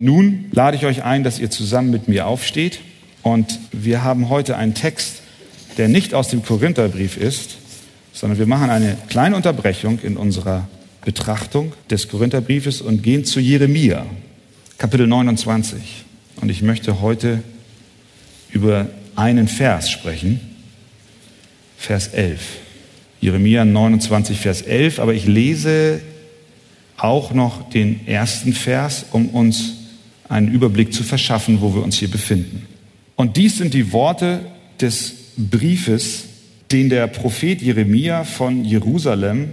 Nun lade ich euch ein, dass ihr zusammen mit mir aufsteht. Und wir haben heute einen Text, der nicht aus dem Korintherbrief ist, sondern wir machen eine kleine Unterbrechung in unserer Betrachtung des Korintherbriefes und gehen zu Jeremia, Kapitel 29. Und ich möchte heute über einen Vers sprechen, Vers 11. Jeremia 29, Vers 11, aber ich lese auch noch den ersten Vers, um uns einen Überblick zu verschaffen, wo wir uns hier befinden. Und dies sind die Worte des Briefes, den der Prophet Jeremia von Jerusalem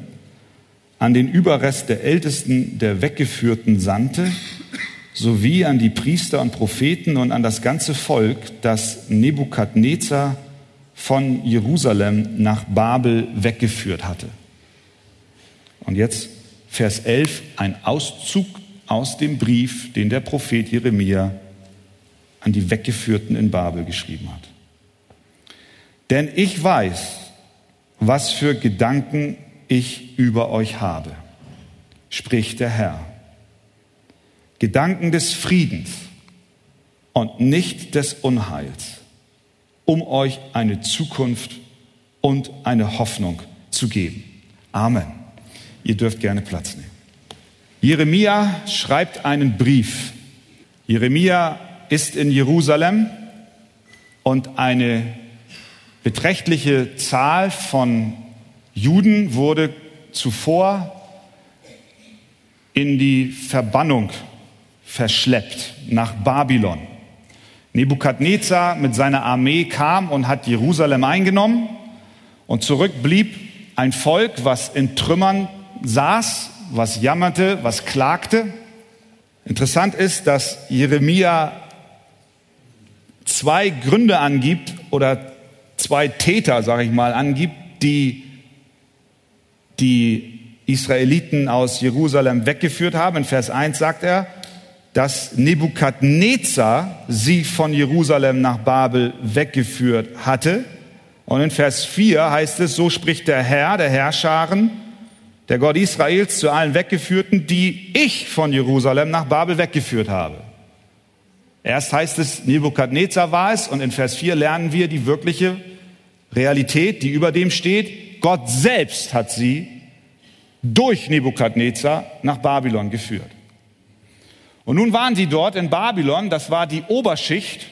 an den Überrest der Ältesten der Weggeführten sandte, sowie an die Priester und Propheten und an das ganze Volk, das Nebukadnezar von Jerusalem nach Babel weggeführt hatte. Und jetzt Vers 11, ein Auszug aus dem Brief, den der Prophet Jeremia an die Weggeführten in Babel geschrieben hat. Denn ich weiß, was für Gedanken ich über euch habe, spricht der Herr. Gedanken des Friedens und nicht des Unheils, um euch eine Zukunft und eine Hoffnung zu geben. Amen. Ihr dürft gerne Platz nehmen. Jeremia schreibt einen Brief. Jeremia ist in Jerusalem und eine beträchtliche Zahl von Juden wurde zuvor in die Verbannung verschleppt nach Babylon. Nebukadnezar mit seiner Armee kam und hat Jerusalem eingenommen und zurück blieb ein Volk, was in Trümmern saß was jammerte, was klagte. Interessant ist, dass Jeremia zwei Gründe angibt oder zwei Täter, sage ich mal, angibt, die die Israeliten aus Jerusalem weggeführt haben. In Vers 1 sagt er, dass Nebukadnezar sie von Jerusalem nach Babel weggeführt hatte. Und in Vers 4 heißt es, so spricht der Herr, der Herrscharen, der Gott Israels zu allen Weggeführten, die ich von Jerusalem nach Babel weggeführt habe. Erst heißt es, Nebukadnezar war es und in Vers 4 lernen wir die wirkliche Realität, die über dem steht. Gott selbst hat sie durch Nebukadnezar nach Babylon geführt. Und nun waren sie dort in Babylon, das war die Oberschicht.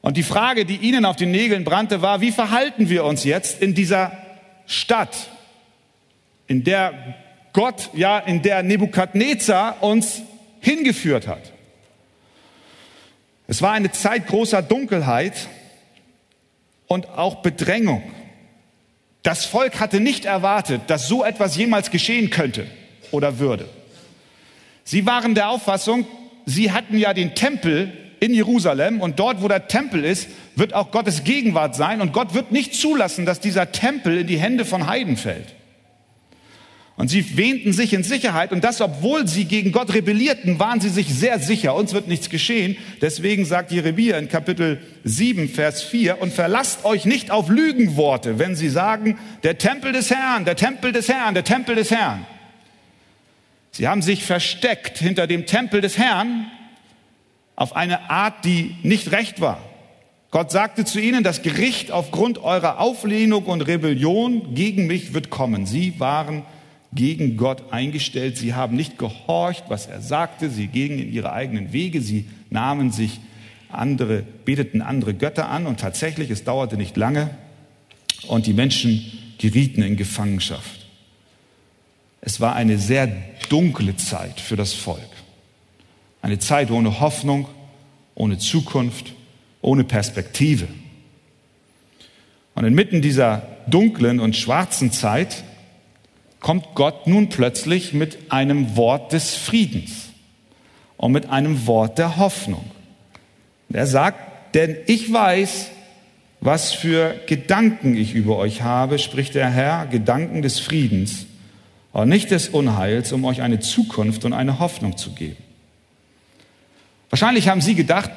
Und die Frage, die ihnen auf den Nägeln brannte, war, wie verhalten wir uns jetzt in dieser Stadt, in der Gott, ja, in der Nebukadnezar uns hingeführt hat. Es war eine Zeit großer Dunkelheit und auch Bedrängung. Das Volk hatte nicht erwartet, dass so etwas jemals geschehen könnte oder würde. Sie waren der Auffassung, sie hatten ja den Tempel in Jerusalem und dort, wo der Tempel ist, wird auch Gottes Gegenwart sein und Gott wird nicht zulassen, dass dieser Tempel in die Hände von Heiden fällt. Und sie wähnten sich in Sicherheit und das, obwohl sie gegen Gott rebellierten, waren sie sich sehr sicher, uns wird nichts geschehen. Deswegen sagt Jeremia in Kapitel 7, Vers 4, und verlasst euch nicht auf Lügenworte, wenn sie sagen, der Tempel des Herrn, der Tempel des Herrn, der Tempel des Herrn. Sie haben sich versteckt hinter dem Tempel des Herrn auf eine Art, die nicht recht war. Gott sagte zu ihnen, das Gericht aufgrund eurer Auflehnung und Rebellion gegen mich wird kommen. Sie waren gegen Gott eingestellt. Sie haben nicht gehorcht, was er sagte. Sie gingen in ihre eigenen Wege. Sie nahmen sich andere, beteten andere Götter an. Und tatsächlich, es dauerte nicht lange. Und die Menschen gerieten in Gefangenschaft. Es war eine sehr dunkle Zeit für das Volk. Eine Zeit ohne Hoffnung, ohne Zukunft, ohne Perspektive. Und inmitten dieser dunklen und schwarzen Zeit kommt Gott nun plötzlich mit einem Wort des Friedens und mit einem Wort der Hoffnung. Er sagt, denn ich weiß, was für Gedanken ich über euch habe, spricht der Herr, Gedanken des Friedens und nicht des Unheils, um euch eine Zukunft und eine Hoffnung zu geben. Wahrscheinlich haben Sie gedacht,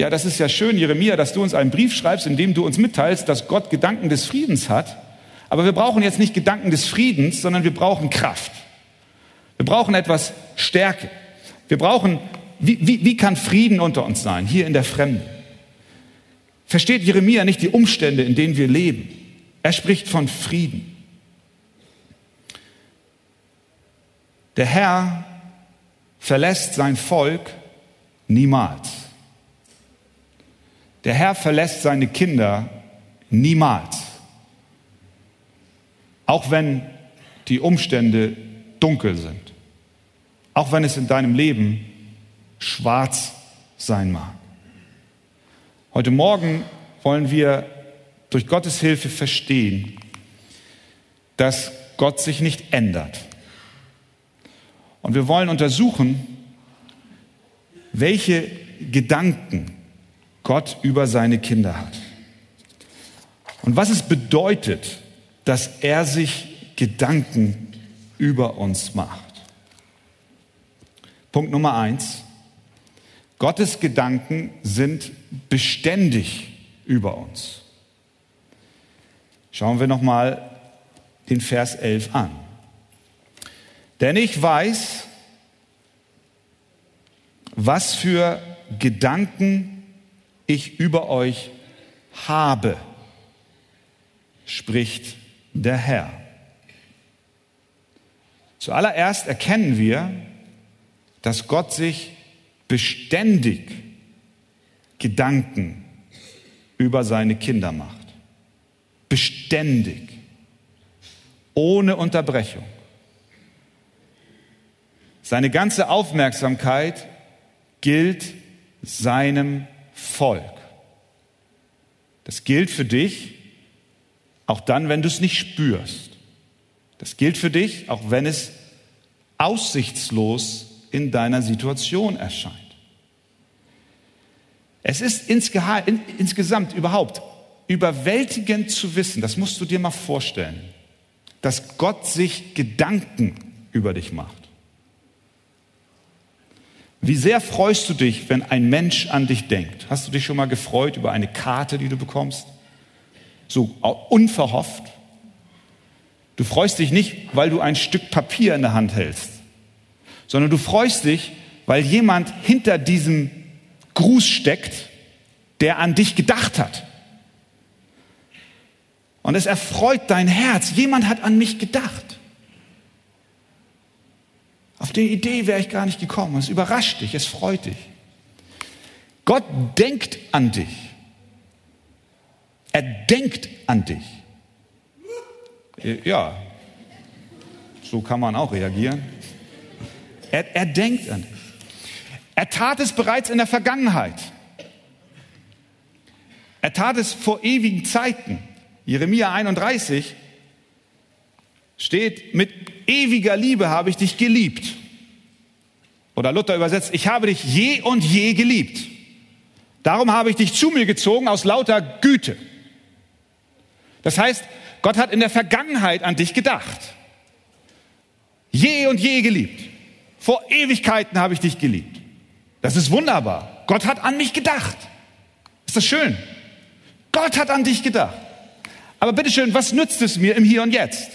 ja, das ist ja schön, Jeremia, dass du uns einen Brief schreibst, in dem du uns mitteilst, dass Gott Gedanken des Friedens hat. Aber wir brauchen jetzt nicht Gedanken des Friedens, sondern wir brauchen Kraft. Wir brauchen etwas Stärke. Wir brauchen, wie, wie, wie kann Frieden unter uns sein, hier in der Fremde? Versteht Jeremia nicht die Umstände, in denen wir leben? Er spricht von Frieden. Der Herr verlässt sein Volk niemals. Der Herr verlässt seine Kinder niemals. Auch wenn die Umstände dunkel sind. Auch wenn es in deinem Leben schwarz sein mag. Heute Morgen wollen wir durch Gottes Hilfe verstehen, dass Gott sich nicht ändert. Und wir wollen untersuchen, welche Gedanken Gott über seine Kinder hat. Und was es bedeutet, dass er sich Gedanken über uns macht. Punkt Nummer eins. Gottes Gedanken sind beständig über uns. Schauen wir nochmal den Vers 11 an. Denn ich weiß, was für Gedanken ich über euch habe, spricht der Herr. Zuallererst erkennen wir, dass Gott sich beständig Gedanken über seine Kinder macht. Beständig. Ohne Unterbrechung. Seine ganze Aufmerksamkeit gilt seinem Volk. Das gilt für dich, auch dann, wenn du es nicht spürst. Das gilt für dich, auch wenn es aussichtslos in deiner Situation erscheint. Es ist insgesamt überhaupt überwältigend zu wissen, das musst du dir mal vorstellen, dass Gott sich Gedanken über dich macht. Wie sehr freust du dich, wenn ein Mensch an dich denkt? Hast du dich schon mal gefreut über eine Karte, die du bekommst? So unverhofft? Du freust dich nicht, weil du ein Stück Papier in der Hand hältst, sondern du freust dich, weil jemand hinter diesem Gruß steckt, der an dich gedacht hat. Und es erfreut dein Herz. Jemand hat an mich gedacht. Auf die Idee wäre ich gar nicht gekommen. Es überrascht dich, es freut dich. Gott denkt an dich. Er denkt an dich. Ja, so kann man auch reagieren. Er, er denkt an dich. Er tat es bereits in der Vergangenheit. Er tat es vor ewigen Zeiten. Jeremia 31 steht, mit ewiger Liebe habe ich dich geliebt. Oder Luther übersetzt, ich habe dich je und je geliebt. Darum habe ich dich zu mir gezogen aus lauter Güte. Das heißt, Gott hat in der Vergangenheit an dich gedacht. Je und je geliebt. Vor Ewigkeiten habe ich dich geliebt. Das ist wunderbar. Gott hat an mich gedacht. Ist das schön? Gott hat an dich gedacht. Aber bitteschön, was nützt es mir im Hier und Jetzt?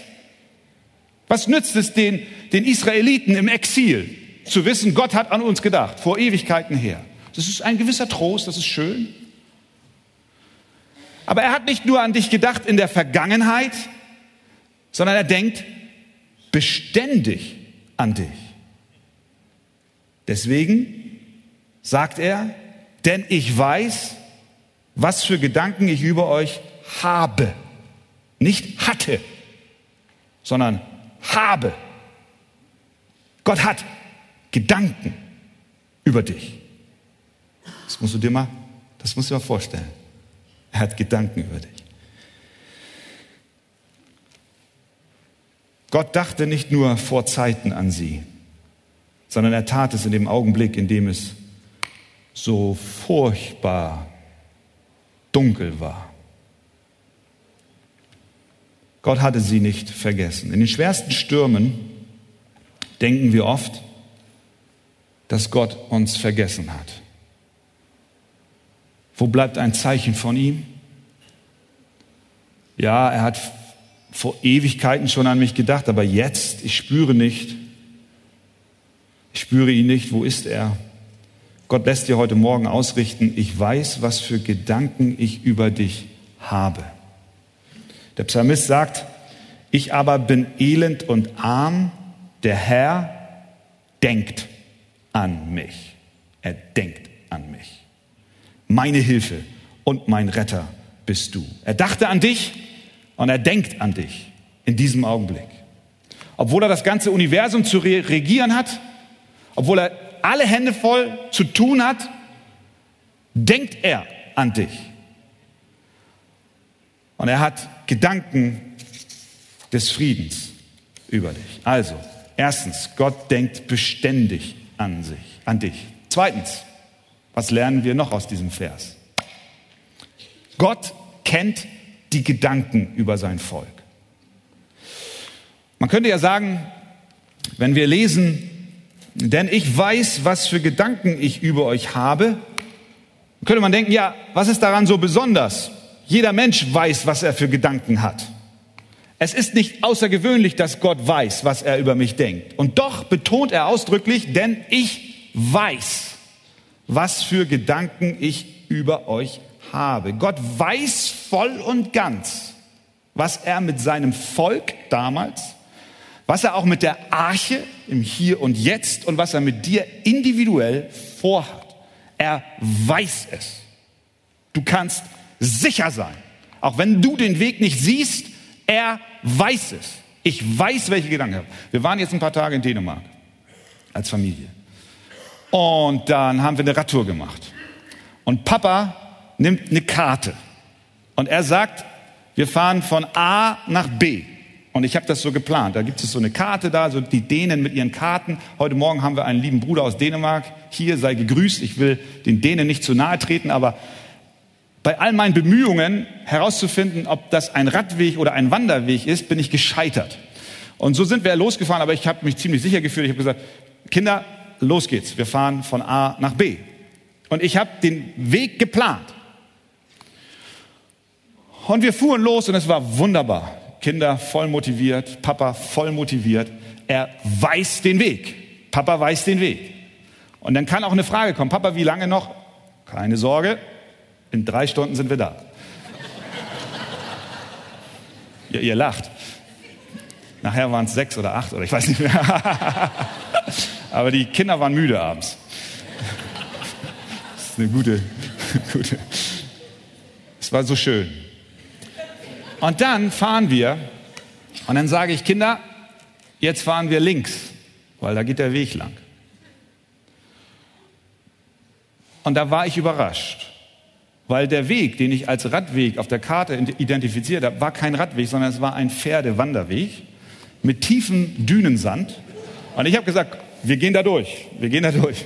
Was nützt es den, den Israeliten im Exil zu wissen, Gott hat an uns gedacht, vor Ewigkeiten her? Das ist ein gewisser Trost, das ist schön. Aber er hat nicht nur an dich gedacht in der Vergangenheit, sondern er denkt beständig an dich. Deswegen sagt er, denn ich weiß, was für Gedanken ich über euch habe. Nicht hatte, sondern habe. Gott hat Gedanken über dich. Das musst du dir mal, das musst du dir mal vorstellen. Er hat Gedanken über dich. Gott dachte nicht nur vor Zeiten an sie, sondern er tat es in dem Augenblick, in dem es so furchtbar dunkel war. Gott hatte sie nicht vergessen. In den schwersten Stürmen denken wir oft, dass Gott uns vergessen hat. Wo bleibt ein Zeichen von ihm? Ja, er hat vor Ewigkeiten schon an mich gedacht, aber jetzt, ich spüre nicht, Ich spüre ihn nicht. Wo ist er? Gott lässt dir heute Morgen ausrichten, ich weiß, was für Gedanken ich über dich habe. Der Psalmist sagt, ich aber bin elend und arm, der Herr denkt an mich. Er denkt an mich. Meine Hilfe und mein Retter bist du. Er dachte an dich und er denkt an dich in diesem Augenblick. Obwohl er das ganze Universum zu regieren hat, obwohl er alle Hände voll zu tun hat, denkt er an dich. Und er hat Gedanken des Friedens über dich. Also, erstens, Gott denkt beständig an sich, an dich. Zweitens, was lernen wir noch aus diesem Vers? Gott kennt die Gedanken über sein Volk. Man könnte ja sagen, wenn wir lesen, denn ich weiß, was für Gedanken ich über euch habe, könnte man denken, ja, was ist daran so besonders? Jeder Mensch weiß, was er für Gedanken hat. Es ist nicht außergewöhnlich, dass Gott weiß, was er über mich denkt. Und doch betont er ausdrücklich, denn ich weiß, was für Gedanken ich über euch habe. Gott weiß voll und ganz, was er mit seinem Volk damals, was er auch mit der Arche im Hier und Jetzt und was er mit dir individuell vorhat. Er weiß es. Du kannst sicher sein, auch wenn du den Weg nicht siehst, er weiß es. Ich weiß, welche Gedanken ich habe. Wir waren jetzt ein paar Tage in Dänemark als Familie. Und dann haben wir eine Radtour gemacht. Und Papa nimmt eine Karte. Und er sagt, wir fahren von A nach B. Und ich habe das so geplant. Da gibt es so eine Karte da, so die Dänen mit ihren Karten. Heute Morgen haben wir einen lieben Bruder aus Dänemark. Hier sei gegrüßt. Ich will den Dänen nicht zu nahe treten, aber bei all meinen Bemühungen herauszufinden, ob das ein Radweg oder ein Wanderweg ist, bin ich gescheitert. Und so sind wir losgefahren, aber ich habe mich ziemlich sicher gefühlt. Ich habe gesagt, Kinder, los geht's. Wir fahren von A nach B. Und ich habe den Weg geplant. Und wir fuhren los und es war wunderbar. Kinder voll motiviert, Papa voll motiviert. Er weiß den Weg. Papa weiß den Weg. Und dann kann auch eine Frage kommen. Papa, wie lange noch? Keine Sorge, in drei Stunden sind wir da. ja, ihr lacht. Nachher waren es sechs oder acht oder ich weiß nicht mehr. Aber die Kinder waren müde abends. Das ist eine gute, gute. Es war so schön. Und dann fahren wir und dann sage ich, Kinder, jetzt fahren wir links, weil da geht der Weg lang. Und da war ich überrascht weil der Weg, den ich als Radweg auf der Karte identifiziert habe, war kein Radweg, sondern es war ein Pferdewanderweg mit tiefem Dünensand. Und ich habe gesagt, wir gehen da durch, wir gehen da durch.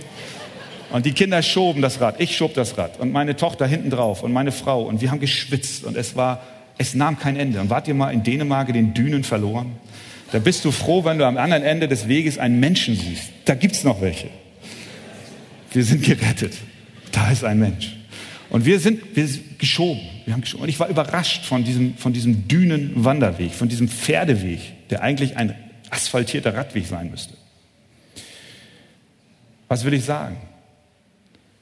Und die Kinder schoben das Rad, ich schob das Rad und meine Tochter hinten drauf und meine Frau und wir haben geschwitzt und es war, es nahm kein Ende. Und wart ihr mal in Dänemark den Dünen verloren? Da bist du froh, wenn du am anderen Ende des Weges einen Menschen siehst. Da gibt's noch welche. Wir sind gerettet. Da ist ein Mensch. Und wir sind, wir sind geschoben. Wir haben geschoben. Und ich war überrascht von diesem, von diesem Dünenwanderweg, von diesem Pferdeweg, der eigentlich ein asphaltierter Radweg sein müsste. Was will ich sagen?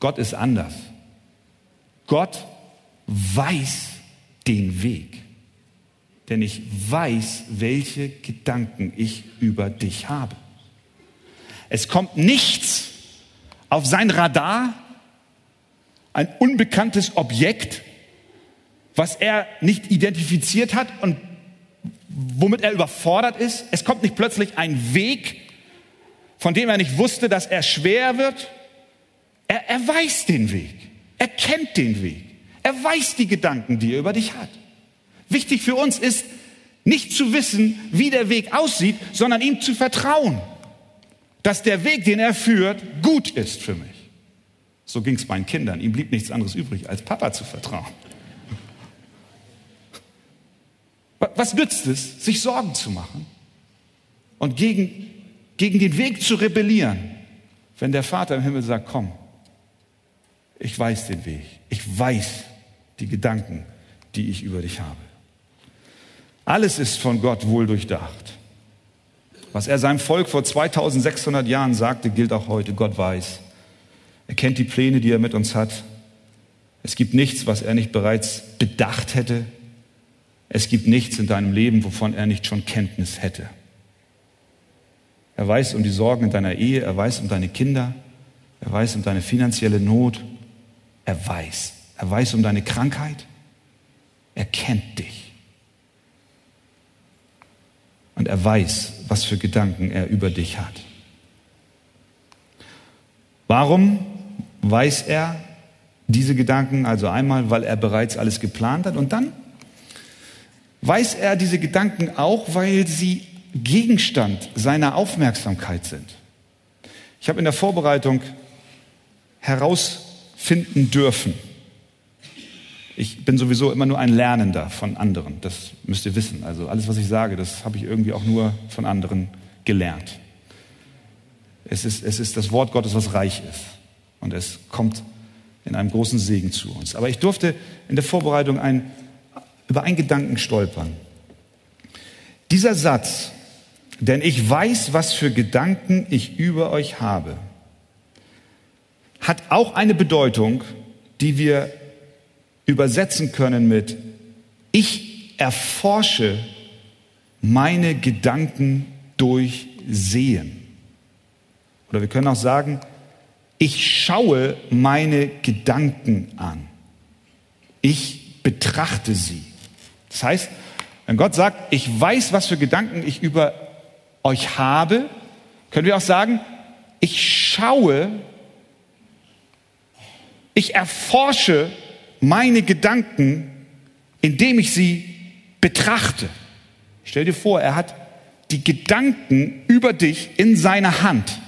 Gott ist anders. Gott weiß den Weg. Denn ich weiß, welche Gedanken ich über dich habe. Es kommt nichts auf sein Radar, ein unbekanntes Objekt, was er nicht identifiziert hat und womit er überfordert ist. Es kommt nicht plötzlich ein Weg, von dem er nicht wusste, dass er schwer wird. Er, er weiß den Weg. Er kennt den Weg. Er weiß die Gedanken, die er über dich hat. Wichtig für uns ist, nicht zu wissen, wie der Weg aussieht, sondern ihm zu vertrauen, dass der Weg, den er führt, gut ist für mich. So ging es meinen Kindern. Ihm blieb nichts anderes übrig, als Papa zu vertrauen. Was nützt es, sich Sorgen zu machen und gegen, gegen den Weg zu rebellieren, wenn der Vater im Himmel sagt, komm, ich weiß den Weg, ich weiß die Gedanken, die ich über dich habe. Alles ist von Gott wohl durchdacht. Was er seinem Volk vor 2600 Jahren sagte, gilt auch heute. Gott weiß. Er kennt die Pläne, die er mit uns hat. Es gibt nichts, was er nicht bereits bedacht hätte. Es gibt nichts in deinem Leben, wovon er nicht schon Kenntnis hätte. Er weiß um die Sorgen in deiner Ehe, er weiß um deine Kinder, er weiß um deine finanzielle Not. Er weiß. Er weiß um deine Krankheit. Er kennt dich. Und er weiß, was für Gedanken er über dich hat. Warum weiß er diese Gedanken? Also einmal, weil er bereits alles geplant hat und dann weiß er diese Gedanken auch, weil sie Gegenstand seiner Aufmerksamkeit sind. Ich habe in der Vorbereitung herausfinden dürfen, ich bin sowieso immer nur ein Lernender von anderen, das müsst ihr wissen. Also alles, was ich sage, das habe ich irgendwie auch nur von anderen gelernt. Es ist, es ist das Wort Gottes, was reich ist. Und es kommt in einem großen Segen zu uns. Aber ich durfte in der Vorbereitung ein, über einen Gedanken stolpern. Dieser Satz, denn ich weiß, was für Gedanken ich über euch habe, hat auch eine Bedeutung, die wir übersetzen können mit, ich erforsche meine Gedanken durch Sehen. Oder wir können auch sagen, ich schaue meine Gedanken an. Ich betrachte sie. Das heißt, wenn Gott sagt, ich weiß, was für Gedanken ich über euch habe, können wir auch sagen, ich schaue, ich erforsche meine Gedanken, indem ich sie betrachte. Stell dir vor, er hat die Gedanken über dich in seiner Hand.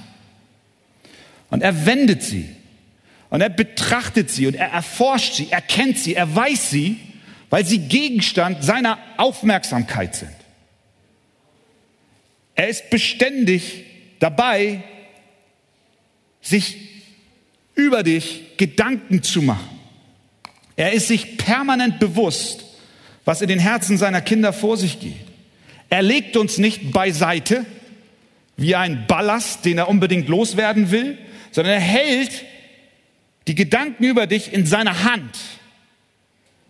Und er wendet sie. Und er betrachtet sie und er erforscht sie, er kennt sie, er weiß sie, weil sie Gegenstand seiner Aufmerksamkeit sind. Er ist beständig dabei, sich über dich Gedanken zu machen. Er ist sich permanent bewusst, was in den Herzen seiner Kinder vor sich geht. Er legt uns nicht beiseite wie ein Ballast, den er unbedingt loswerden will, sondern er hält die Gedanken über dich in seiner Hand.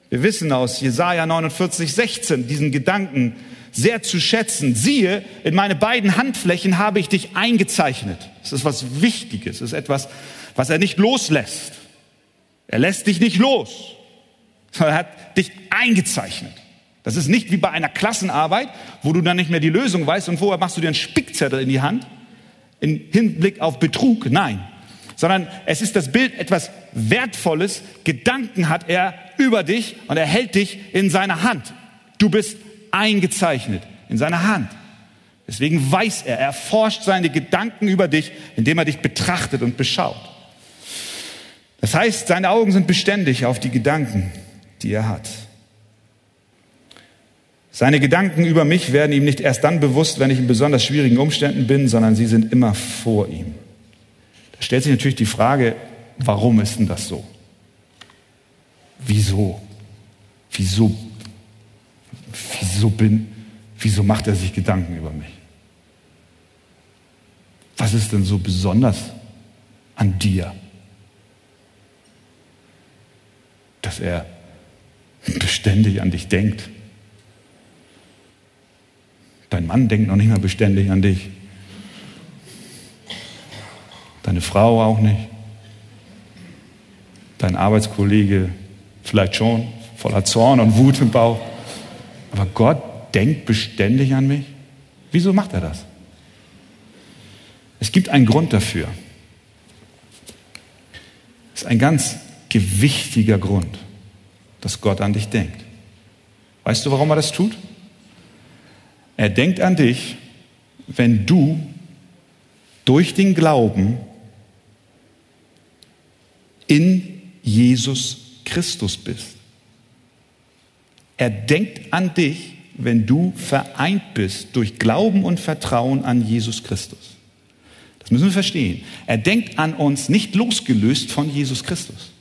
Wir wissen aus Jesaja 49, 16 diesen Gedanken sehr zu schätzen. Siehe, in meine beiden Handflächen habe ich dich eingezeichnet. Das ist was Wichtiges. Das ist etwas, was er nicht loslässt. Er lässt dich nicht los, sondern er hat dich eingezeichnet. Das ist nicht wie bei einer Klassenarbeit, wo du dann nicht mehr die Lösung weißt und vorher machst du dir einen Spickzettel in die Hand im Hinblick auf Betrug. Nein, sondern es ist das Bild etwas Wertvolles. Gedanken hat er über dich und er hält dich in seiner Hand. Du bist eingezeichnet in seiner Hand. Deswegen weiß er, er forscht seine Gedanken über dich, indem er dich betrachtet und beschaut. Das heißt, seine Augen sind beständig auf die Gedanken, die er hat. Seine Gedanken über mich werden ihm nicht erst dann bewusst, wenn ich in besonders schwierigen Umständen bin, sondern sie sind immer vor ihm. Da stellt sich natürlich die Frage, warum ist denn das so? Wieso? Wieso? Wieso bin, wieso macht er sich Gedanken über mich? Was ist denn so besonders an dir? dass er beständig an dich denkt. Dein Mann denkt noch nicht mal beständig an dich. Deine Frau auch nicht. Dein Arbeitskollege vielleicht schon, voller Zorn und Wut im Bauch. Aber Gott denkt beständig an mich. Wieso macht er das? Es gibt einen Grund dafür. Es ist ein ganz gewichtiger Grund, dass Gott an dich denkt. Weißt du, warum er das tut? Er denkt an dich, wenn du durch den Glauben in Jesus Christus bist. Er denkt an dich, wenn du vereint bist durch Glauben und Vertrauen an Jesus Christus. Das müssen wir verstehen. Er denkt an uns nicht losgelöst von Jesus Christus.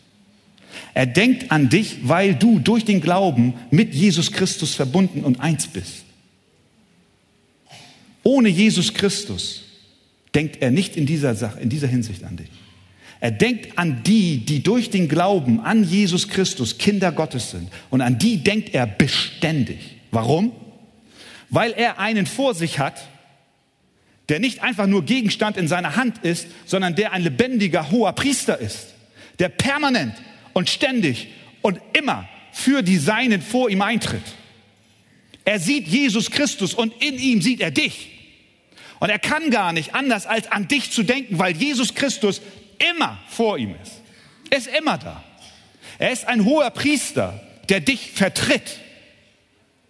Er denkt an dich, weil du durch den Glauben mit Jesus Christus verbunden und eins bist. Ohne Jesus Christus denkt er nicht in dieser Sache, in dieser Hinsicht an dich. Er denkt an die, die durch den Glauben an Jesus Christus Kinder Gottes sind. Und an die denkt er beständig. Warum? Weil er einen vor sich hat, der nicht einfach nur Gegenstand in seiner Hand ist, sondern der ein lebendiger hoher Priester ist, der permanent und ständig und immer für die Seinen vor ihm eintritt. Er sieht Jesus Christus und in ihm sieht er dich. Und er kann gar nicht anders als an dich zu denken, weil Jesus Christus immer vor ihm ist. Er ist immer da. Er ist ein hoher Priester, der dich vertritt.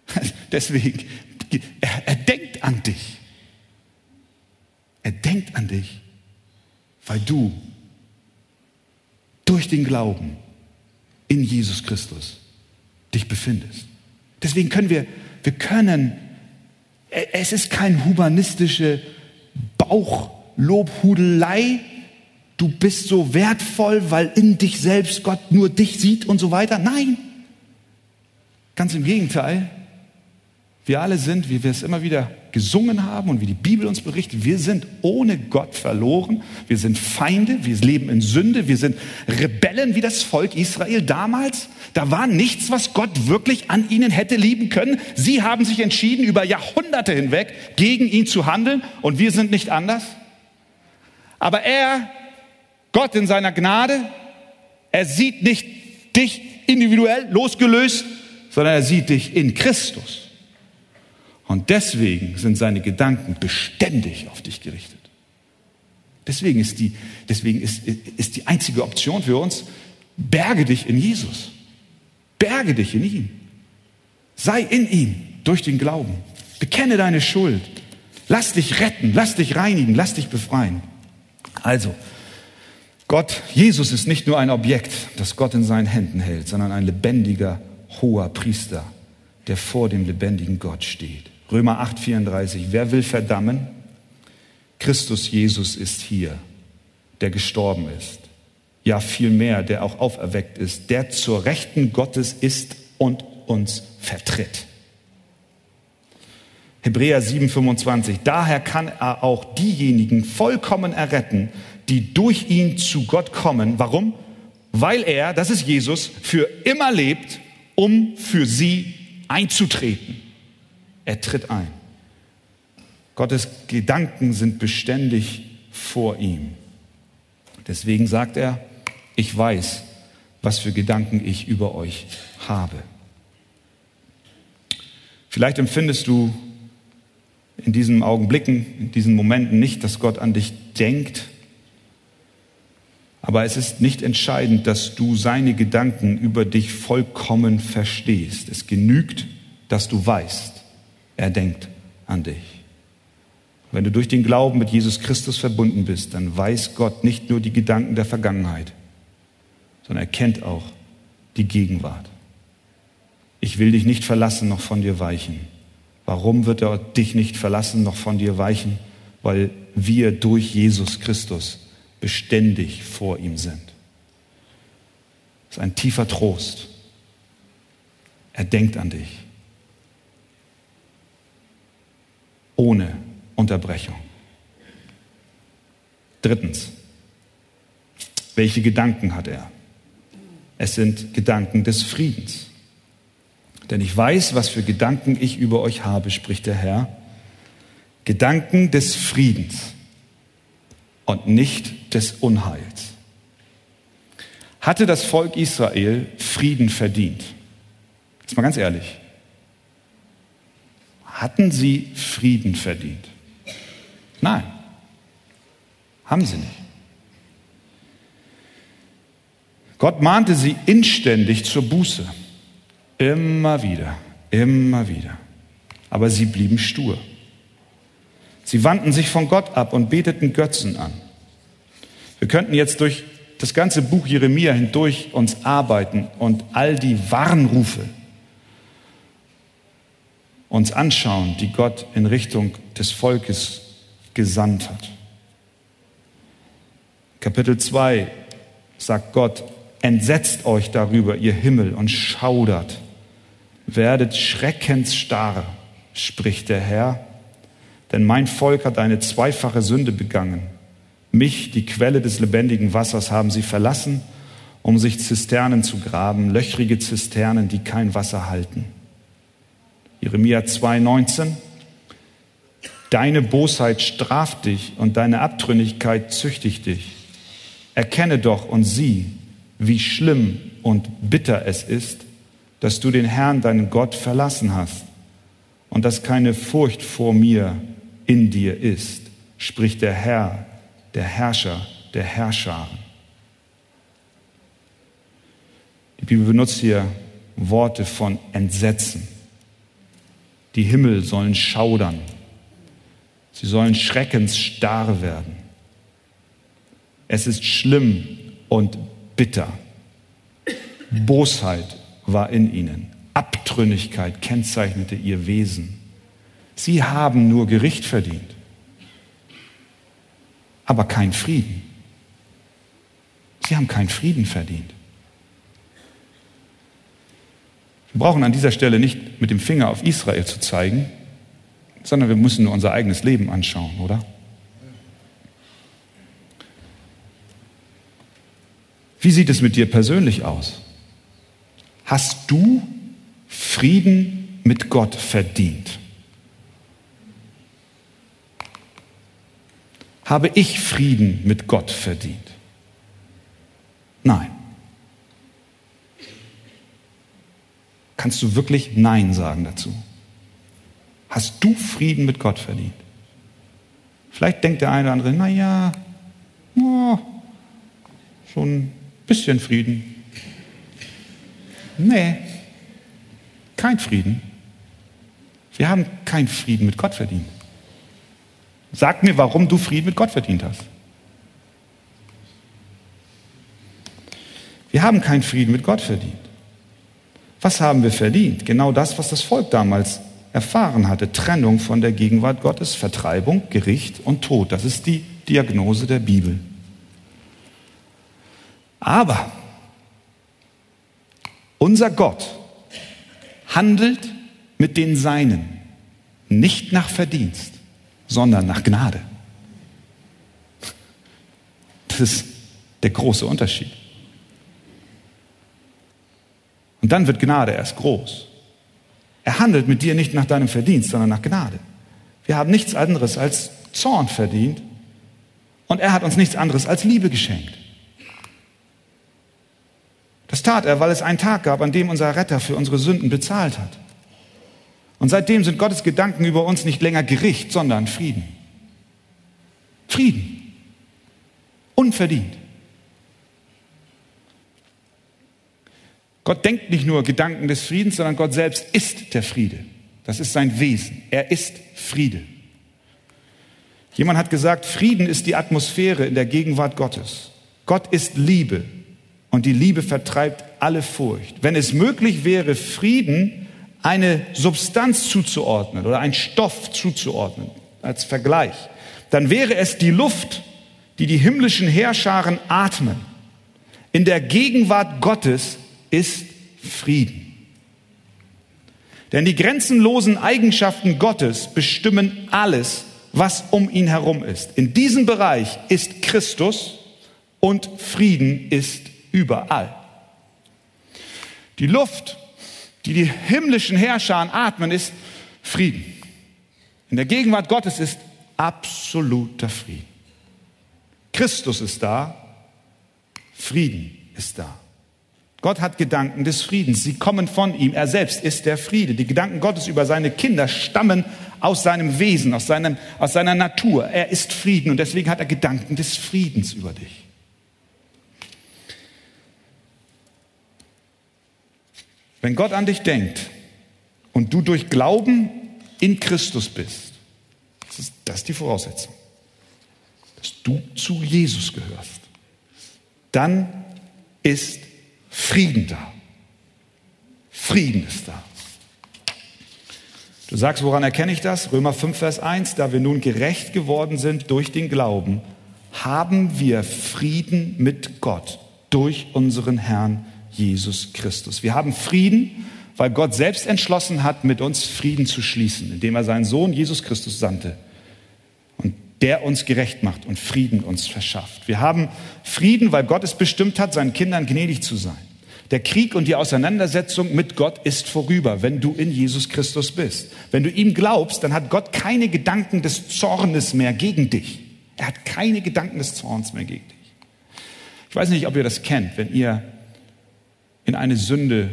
Deswegen, er, er denkt an dich. Er denkt an dich, weil du durch den Glauben in Jesus Christus dich befindest. Deswegen können wir, wir können, es ist kein humanistische Bauchlobhudelei, du bist so wertvoll, weil in dich selbst Gott nur dich sieht und so weiter. Nein, ganz im Gegenteil. Wir alle sind, wie wir es immer wieder gesungen haben und wie die Bibel uns berichtet, wir sind ohne Gott verloren. Wir sind Feinde, wir leben in Sünde, wir sind Rebellen wie das Volk Israel damals. Da war nichts, was Gott wirklich an ihnen hätte lieben können. Sie haben sich entschieden, über Jahrhunderte hinweg gegen ihn zu handeln und wir sind nicht anders. Aber er Gott in seiner Gnade, er sieht nicht dich individuell losgelöst, sondern er sieht dich in Christus. Und deswegen sind seine Gedanken beständig auf dich gerichtet. Deswegen ist die, deswegen ist, ist die einzige Option für uns, berge dich in Jesus. Berge dich in ihm. Sei in ihm durch den Glauben. Bekenne deine Schuld. Lass dich retten, lass dich reinigen, lass dich befreien. Also, Gott, Jesus ist nicht nur ein Objekt, das Gott in seinen Händen hält, sondern ein lebendiger, hoher Priester, der vor dem lebendigen Gott steht. Römer 8, 34. Wer will verdammen? Christus Jesus ist hier, der gestorben ist. Ja, vielmehr, der auch auferweckt ist, der zur Rechten Gottes ist und uns vertritt. Hebräer 7, 25. Daher kann er auch diejenigen vollkommen erretten, die durch ihn zu Gott kommen. Warum? Weil er, das ist Jesus, für immer lebt, um für sie einzutreten. Er tritt ein. Gottes Gedanken sind beständig vor ihm. Deswegen sagt er, ich weiß, was für Gedanken ich über euch habe. Vielleicht empfindest du in diesen Augenblicken, in diesen Momenten nicht, dass Gott an dich denkt, aber es ist nicht entscheidend, dass du seine Gedanken über dich vollkommen verstehst. Es genügt, dass du weißt, er denkt an dich. Wenn du durch den Glauben mit Jesus Christus verbunden bist, dann weiß Gott nicht nur die Gedanken der Vergangenheit, sondern er kennt auch die Gegenwart. Ich will dich nicht verlassen, noch von dir weichen. Warum wird er dich nicht verlassen, noch von dir weichen? Weil wir durch Jesus Christus beständig vor ihm sind. Das ist ein tiefer Trost. Er denkt an dich. Ohne Unterbrechung. Drittens, welche Gedanken hat er? Es sind Gedanken des Friedens. Denn ich weiß, was für Gedanken ich über euch habe, spricht der Herr. Gedanken des Friedens und nicht des Unheils. Hatte das Volk Israel Frieden verdient? Jetzt mal ganz ehrlich. Hatten sie Frieden verdient? Nein, haben sie nicht. Gott mahnte sie inständig zur Buße. Immer wieder, immer wieder. Aber sie blieben stur. Sie wandten sich von Gott ab und beteten Götzen an. Wir könnten jetzt durch das ganze Buch Jeremia hindurch uns arbeiten und all die Warnrufe uns anschauen, die Gott in Richtung des Volkes gesandt hat. Kapitel 2 sagt Gott, entsetzt euch darüber, ihr Himmel, und schaudert, werdet schreckensstarr, spricht der Herr denn mein Volk hat eine zweifache Sünde begangen. Mich, die Quelle des lebendigen Wassers, haben sie verlassen, um sich Zisternen zu graben, löchrige Zisternen, die kein Wasser halten. Jeremia 2,19 Deine Bosheit straft dich und deine Abtrünnigkeit züchtigt dich. Erkenne doch und sieh, wie schlimm und bitter es ist, dass du den Herrn, deinen Gott, verlassen hast und dass keine Furcht vor mir in dir ist, spricht der Herr, der Herrscher der Herrscharen. Die Bibel benutzt hier Worte von Entsetzen. Die Himmel sollen schaudern. Sie sollen schreckensstarr werden. Es ist schlimm und bitter. Bosheit war in ihnen. Abtrünnigkeit kennzeichnete ihr Wesen. Sie haben nur Gericht verdient, aber kein Frieden. Sie haben keinen Frieden verdient. Wir brauchen an dieser Stelle nicht mit dem Finger auf Israel zu zeigen, sondern wir müssen nur unser eigenes Leben anschauen, oder? Wie sieht es mit dir persönlich aus? Hast du Frieden mit Gott verdient? Habe ich Frieden mit Gott verdient? Nein. Kannst du wirklich Nein sagen dazu? Hast du Frieden mit Gott verdient? Vielleicht denkt der eine oder andere, naja, oh, schon ein bisschen Frieden. Nee, kein Frieden. Wir haben keinen Frieden mit Gott verdient. Sag mir, warum du Frieden mit Gott verdient hast. Wir haben keinen Frieden mit Gott verdient. Was haben wir verdient? Genau das, was das Volk damals erfahren hatte. Trennung von der Gegenwart Gottes, Vertreibung, Gericht und Tod. Das ist die Diagnose der Bibel. Aber unser Gott handelt mit den Seinen nicht nach Verdienst, sondern nach Gnade. Das ist der große Unterschied. Und dann wird Gnade erst groß. Er handelt mit dir nicht nach deinem Verdienst, sondern nach Gnade. Wir haben nichts anderes als Zorn verdient und er hat uns nichts anderes als Liebe geschenkt. Das tat er, weil es einen Tag gab, an dem unser Retter für unsere Sünden bezahlt hat. Und seitdem sind Gottes Gedanken über uns nicht länger Gericht, sondern Frieden. Frieden. Unverdient. Gott denkt nicht nur Gedanken des Friedens, sondern Gott selbst ist der Friede. Das ist sein Wesen. Er ist Friede. Jemand hat gesagt, Frieden ist die Atmosphäre in der Gegenwart Gottes. Gott ist Liebe und die Liebe vertreibt alle Furcht. Wenn es möglich wäre, Frieden eine Substanz zuzuordnen oder einen Stoff zuzuordnen als Vergleich, dann wäre es die Luft, die die himmlischen Herrscharen atmen. In der Gegenwart Gottes ist Frieden. Denn die grenzenlosen Eigenschaften Gottes bestimmen alles, was um ihn herum ist. In diesem Bereich ist Christus und Frieden ist überall. Die Luft, die die himmlischen Herrscher atmen, ist Frieden. In der Gegenwart Gottes ist absoluter Frieden. Christus ist da, Frieden ist da. Gott hat Gedanken des Friedens. Sie kommen von ihm. Er selbst ist der Friede. Die Gedanken Gottes über seine Kinder stammen aus seinem Wesen, aus, seinem, aus seiner Natur. Er ist Frieden und deswegen hat er Gedanken des Friedens über dich. Wenn Gott an dich denkt und du durch Glauben in Christus bist, das ist, das die Voraussetzung, dass du zu Jesus gehörst, dann ist Frieden da. Frieden ist da. Du sagst, woran erkenne ich das? Römer 5, Vers 1, da wir nun gerecht geworden sind durch den Glauben, haben wir Frieden mit Gott durch unseren Herrn Jesus Christus. Wir haben Frieden, weil Gott selbst entschlossen hat, mit uns Frieden zu schließen, indem er seinen Sohn Jesus Christus sandte, der uns gerecht macht und Frieden uns verschafft. Wir haben Frieden, weil Gott es bestimmt hat, seinen Kindern gnädig zu sein. Der Krieg und die Auseinandersetzung mit Gott ist vorüber, wenn du in Jesus Christus bist. Wenn du ihm glaubst, dann hat Gott keine Gedanken des Zornes mehr gegen dich. Er hat keine Gedanken des Zorns mehr gegen dich. Ich weiß nicht, ob ihr das kennt, wenn ihr in eine Sünde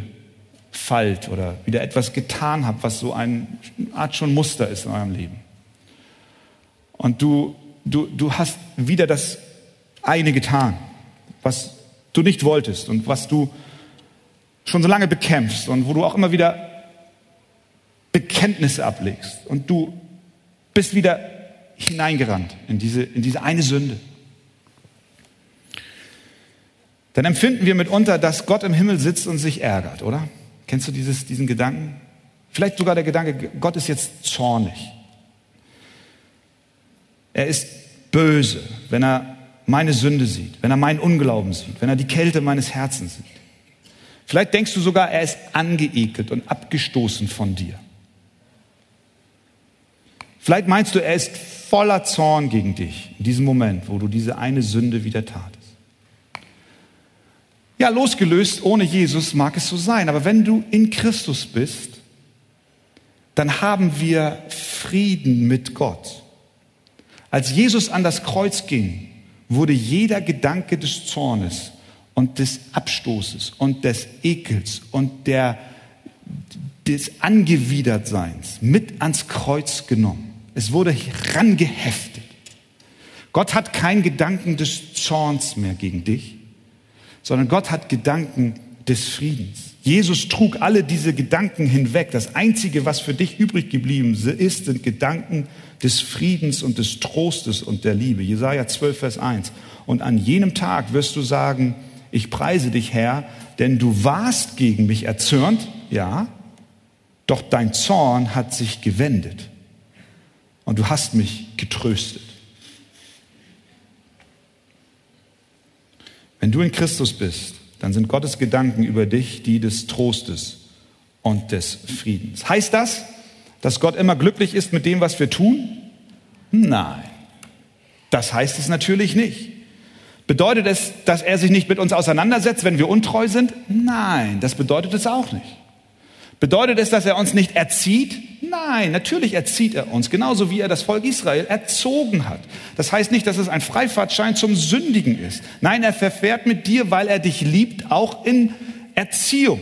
fallt oder wieder etwas getan habt, was so eine Art schon Muster ist in eurem Leben. Und du, du, du hast wieder das eine getan, was du nicht wolltest und was du schon so lange bekämpfst und wo du auch immer wieder Bekenntnisse ablegst und du bist wieder hineingerannt in diese, in diese eine Sünde. Dann empfinden wir mitunter, dass Gott im Himmel sitzt und sich ärgert, oder? Kennst du dieses, diesen Gedanken? Vielleicht sogar der Gedanke, Gott ist jetzt zornig. Er ist böse, wenn er meine Sünde sieht, wenn er meinen Unglauben sieht, wenn er die Kälte meines Herzens sieht. Vielleicht denkst du sogar, er ist angeekelt und abgestoßen von dir. Vielleicht meinst du, er ist voller Zorn gegen dich in diesem Moment, wo du diese eine Sünde wieder tatest. Ja, losgelöst ohne Jesus mag es so sein, aber wenn du in Christus bist, dann haben wir Frieden mit Gott. Als Jesus an das Kreuz ging, wurde jeder Gedanke des Zornes und des Abstoßes und des Ekels und der, des Angewidertseins mit ans Kreuz genommen. Es wurde rangeheftet. Gott hat keinen Gedanken des Zorns mehr gegen dich, sondern Gott hat Gedanken des Friedens. Jesus trug alle diese Gedanken hinweg. Das Einzige, was für dich übrig geblieben ist, sind Gedanken des Friedens und des Trostes und der Liebe. Jesaja 12, Vers 1. Und an jenem Tag wirst du sagen, ich preise dich, Herr, denn du warst gegen mich erzürnt, ja, doch dein Zorn hat sich gewendet und du hast mich getröstet. Wenn du in Christus bist, dann sind Gottes Gedanken über dich die des Trostes und des Friedens. Heißt das, dass Gott immer glücklich ist mit dem, was wir tun? Nein, das heißt es natürlich nicht. Bedeutet es, dass er sich nicht mit uns auseinandersetzt, wenn wir untreu sind? Nein, das bedeutet es auch nicht. Bedeutet es, dass er uns nicht erzieht? Nein, natürlich erzieht er uns, genauso wie er das Volk Israel erzogen hat. Das heißt nicht, dass es ein Freifahrtschein zum Sündigen ist. Nein, er verfährt mit dir, weil er dich liebt, auch in Erziehung.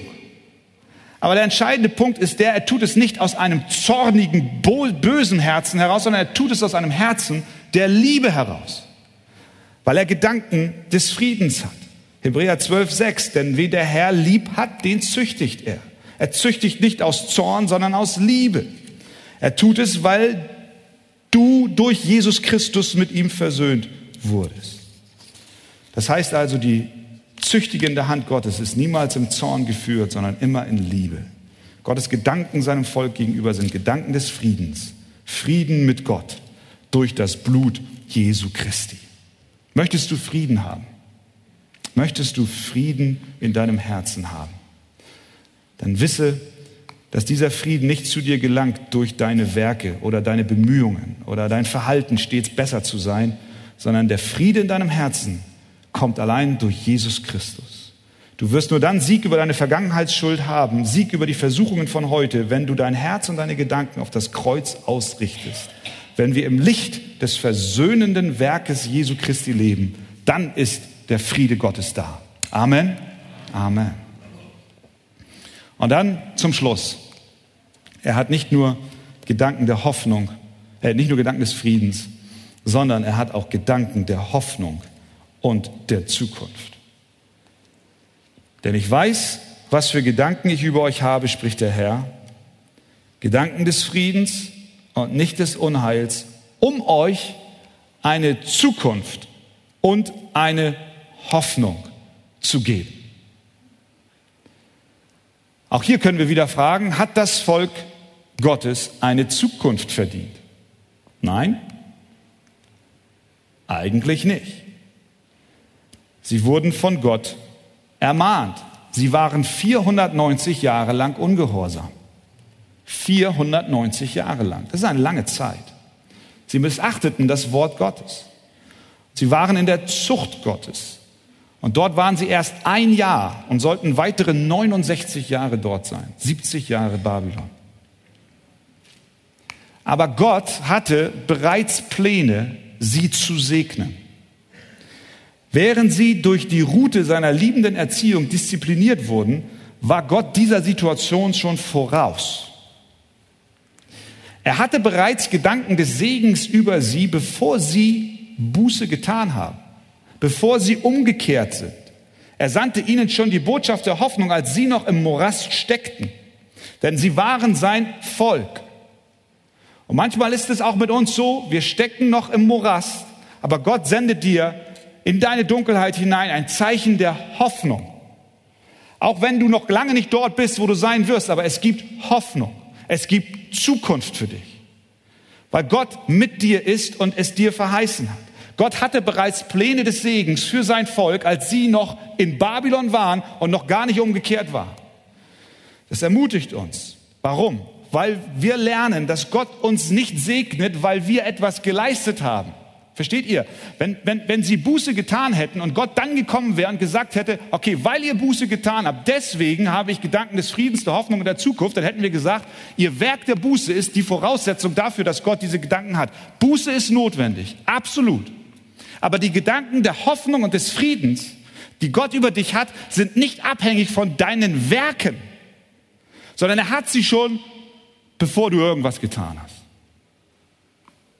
Aber der entscheidende Punkt ist der, er tut es nicht aus einem zornigen, bösen Herzen heraus, sondern er tut es aus einem Herzen der Liebe heraus weil er Gedanken des Friedens hat. Hebräer 12, 6, denn wen der Herr lieb hat, den züchtigt er. Er züchtigt nicht aus Zorn, sondern aus Liebe. Er tut es, weil du durch Jesus Christus mit ihm versöhnt wurdest. Das heißt also, die züchtigende Hand Gottes ist niemals im Zorn geführt, sondern immer in Liebe. Gottes Gedanken seinem Volk gegenüber sind Gedanken des Friedens. Frieden mit Gott durch das Blut Jesu Christi. Möchtest du Frieden haben? Möchtest du Frieden in deinem Herzen haben? Dann wisse, dass dieser Frieden nicht zu dir gelangt durch deine Werke oder deine Bemühungen oder dein Verhalten stets besser zu sein, sondern der Friede in deinem Herzen kommt allein durch Jesus Christus. Du wirst nur dann Sieg über deine Vergangenheitsschuld haben, Sieg über die Versuchungen von heute, wenn du dein Herz und deine Gedanken auf das Kreuz ausrichtest wenn wir im Licht des versöhnenden Werkes Jesu Christi leben, dann ist der Friede Gottes da. Amen. Amen. Und dann zum Schluss. Er hat nicht nur Gedanken der Hoffnung, er nicht nur Gedanken des Friedens, sondern er hat auch Gedanken der Hoffnung und der Zukunft. Denn ich weiß, was für Gedanken ich über euch habe, spricht der Herr. Gedanken des Friedens und nicht des Unheils, um euch eine Zukunft und eine Hoffnung zu geben. Auch hier können wir wieder fragen, hat das Volk Gottes eine Zukunft verdient? Nein, eigentlich nicht. Sie wurden von Gott ermahnt. Sie waren 490 Jahre lang ungehorsam. 490 Jahre lang. Das ist eine lange Zeit. Sie missachteten das Wort Gottes. Sie waren in der Zucht Gottes. Und dort waren sie erst ein Jahr und sollten weitere 69 Jahre dort sein. 70 Jahre Babylon. Aber Gott hatte bereits Pläne, sie zu segnen. Während sie durch die Route seiner liebenden Erziehung diszipliniert wurden, war Gott dieser Situation schon voraus. Er hatte bereits Gedanken des Segens über sie, bevor sie Buße getan haben, bevor sie umgekehrt sind. Er sandte ihnen schon die Botschaft der Hoffnung, als sie noch im Morast steckten. Denn sie waren sein Volk. Und manchmal ist es auch mit uns so, wir stecken noch im Morast, aber Gott sendet dir in deine Dunkelheit hinein ein Zeichen der Hoffnung. Auch wenn du noch lange nicht dort bist, wo du sein wirst, aber es gibt Hoffnung. Es gibt Zukunft für dich. Weil Gott mit dir ist und es dir verheißen hat. Gott hatte bereits Pläne des Segens für sein Volk, als sie noch in Babylon waren und noch gar nicht umgekehrt waren. Das ermutigt uns. Warum? Weil wir lernen, dass Gott uns nicht segnet, weil wir etwas geleistet haben. Versteht ihr? Wenn, wenn, wenn sie Buße getan hätten und Gott dann gekommen wäre und gesagt hätte, okay, weil ihr Buße getan habt, deswegen habe ich Gedanken des Friedens, der Hoffnung und der Zukunft, dann hätten wir gesagt, ihr Werk der Buße ist die Voraussetzung dafür, dass Gott diese Gedanken hat. Buße ist notwendig, absolut. Aber die Gedanken der Hoffnung und des Friedens, die Gott über dich hat, sind nicht abhängig von deinen Werken, sondern er hat sie schon, bevor du irgendwas getan hast.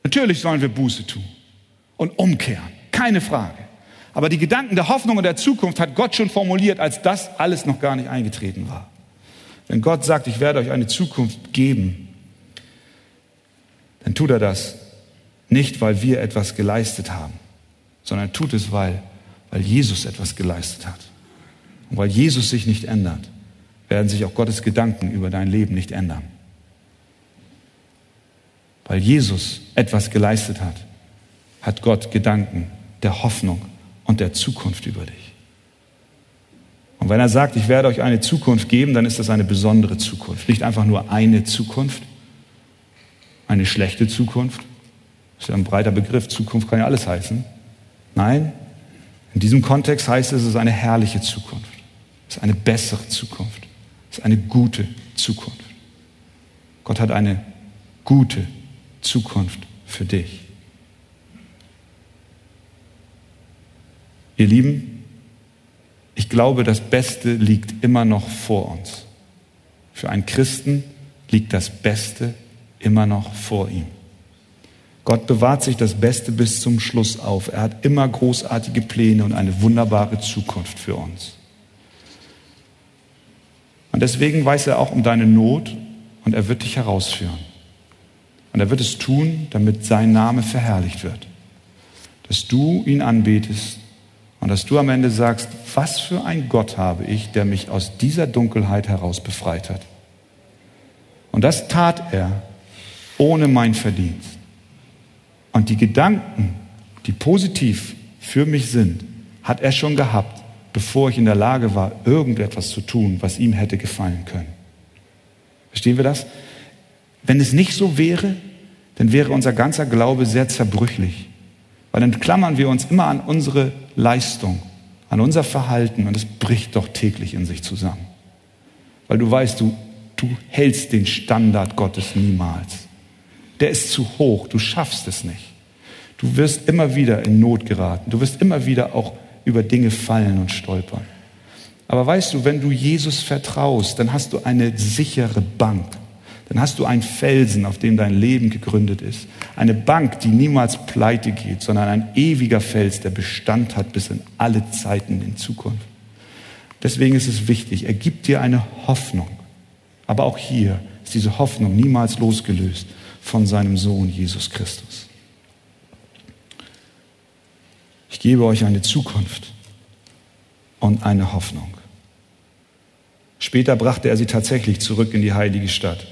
Natürlich sollen wir Buße tun und umkehren. Keine Frage. Aber die Gedanken der Hoffnung und der Zukunft hat Gott schon formuliert, als das alles noch gar nicht eingetreten war. Wenn Gott sagt, ich werde euch eine Zukunft geben, dann tut er das nicht, weil wir etwas geleistet haben, sondern tut es, weil, weil Jesus etwas geleistet hat. Und weil Jesus sich nicht ändert, werden sich auch Gottes Gedanken über dein Leben nicht ändern. Weil Jesus etwas geleistet hat, hat Gott Gedanken der Hoffnung und der Zukunft über dich. Und wenn er sagt, ich werde euch eine Zukunft geben, dann ist das eine besondere Zukunft. Nicht einfach nur eine Zukunft, eine schlechte Zukunft. Das ist ja ein breiter Begriff. Zukunft kann ja alles heißen. Nein, in diesem Kontext heißt es, es ist eine herrliche Zukunft. Es ist eine bessere Zukunft. Es ist eine gute Zukunft. Gott hat eine gute Zukunft für dich. Ihr Lieben, ich glaube, das Beste liegt immer noch vor uns. Für einen Christen liegt das Beste immer noch vor ihm. Gott bewahrt sich das Beste bis zum Schluss auf. Er hat immer großartige Pläne und eine wunderbare Zukunft für uns. Und deswegen weiß er auch um deine Not und er wird dich herausführen. Und er wird es tun, damit sein Name verherrlicht wird. Dass du ihn anbetest und dass du am Ende sagst, was für ein Gott habe ich, der mich aus dieser Dunkelheit heraus befreit hat. Und das tat er ohne mein Verdienst. Und die Gedanken, die positiv für mich sind, hat er schon gehabt, bevor ich in der Lage war, irgendetwas zu tun, was ihm hätte gefallen können. Verstehen wir das? Wenn es nicht so wäre, dann wäre unser ganzer Glaube sehr zerbrüchlich. Weil dann klammern wir uns immer an unsere Leistung, an unser Verhalten und es bricht doch täglich in sich zusammen. Weil du weißt, du, du hältst den Standard Gottes niemals. Der ist zu hoch, du schaffst es nicht. Du wirst immer wieder in Not geraten, du wirst immer wieder auch über Dinge fallen und stolpern. Aber weißt du, wenn du Jesus vertraust, dann hast du eine sichere Bank dann hast du einen Felsen, auf dem dein Leben gegründet ist. Eine Bank, die niemals pleite geht, sondern ein ewiger Fels, der Bestand hat bis in alle Zeiten in Zukunft. Deswegen ist es wichtig, er gibt dir eine Hoffnung. Aber auch hier ist diese Hoffnung niemals losgelöst von seinem Sohn Jesus Christus. Ich gebe euch eine Zukunft und eine Hoffnung. Später brachte er sie tatsächlich zurück in die heilige Stadt.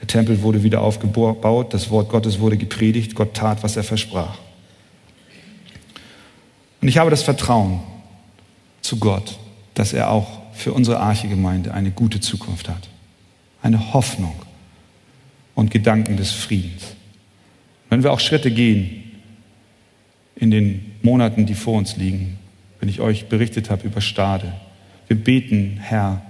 Der Tempel wurde wieder aufgebaut, das Wort Gottes wurde gepredigt, Gott tat, was er versprach. Und ich habe das Vertrauen zu Gott, dass er auch für unsere Archegemeinde eine gute Zukunft hat, eine Hoffnung und Gedanken des Friedens. Wenn wir auch Schritte gehen in den Monaten, die vor uns liegen, wenn ich euch berichtet habe über Stade, wir beten, Herr,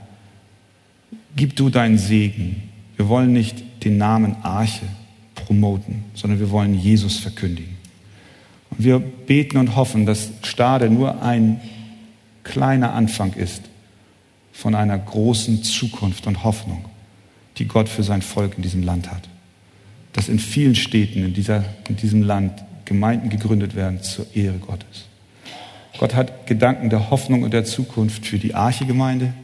gib du deinen Segen. Wir wollen nicht den Namen Arche promoten, sondern wir wollen Jesus verkündigen. Und wir beten und hoffen, dass Stade nur ein kleiner Anfang ist von einer großen Zukunft und Hoffnung, die Gott für sein Volk in diesem Land hat. Dass in vielen Städten in, dieser, in diesem Land Gemeinden gegründet werden zur Ehre Gottes. Gott hat Gedanken der Hoffnung und der Zukunft für die Arche-Gemeinde,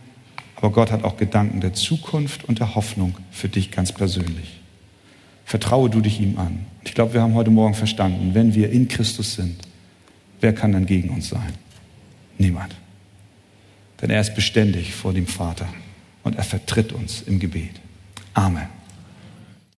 aber Gott hat auch Gedanken der Zukunft und der Hoffnung für dich ganz persönlich. Vertraue du dich ihm an. Ich glaube, wir haben heute Morgen verstanden, wenn wir in Christus sind, wer kann dann gegen uns sein? Niemand. Denn er ist beständig vor dem Vater und er vertritt uns im Gebet. Amen.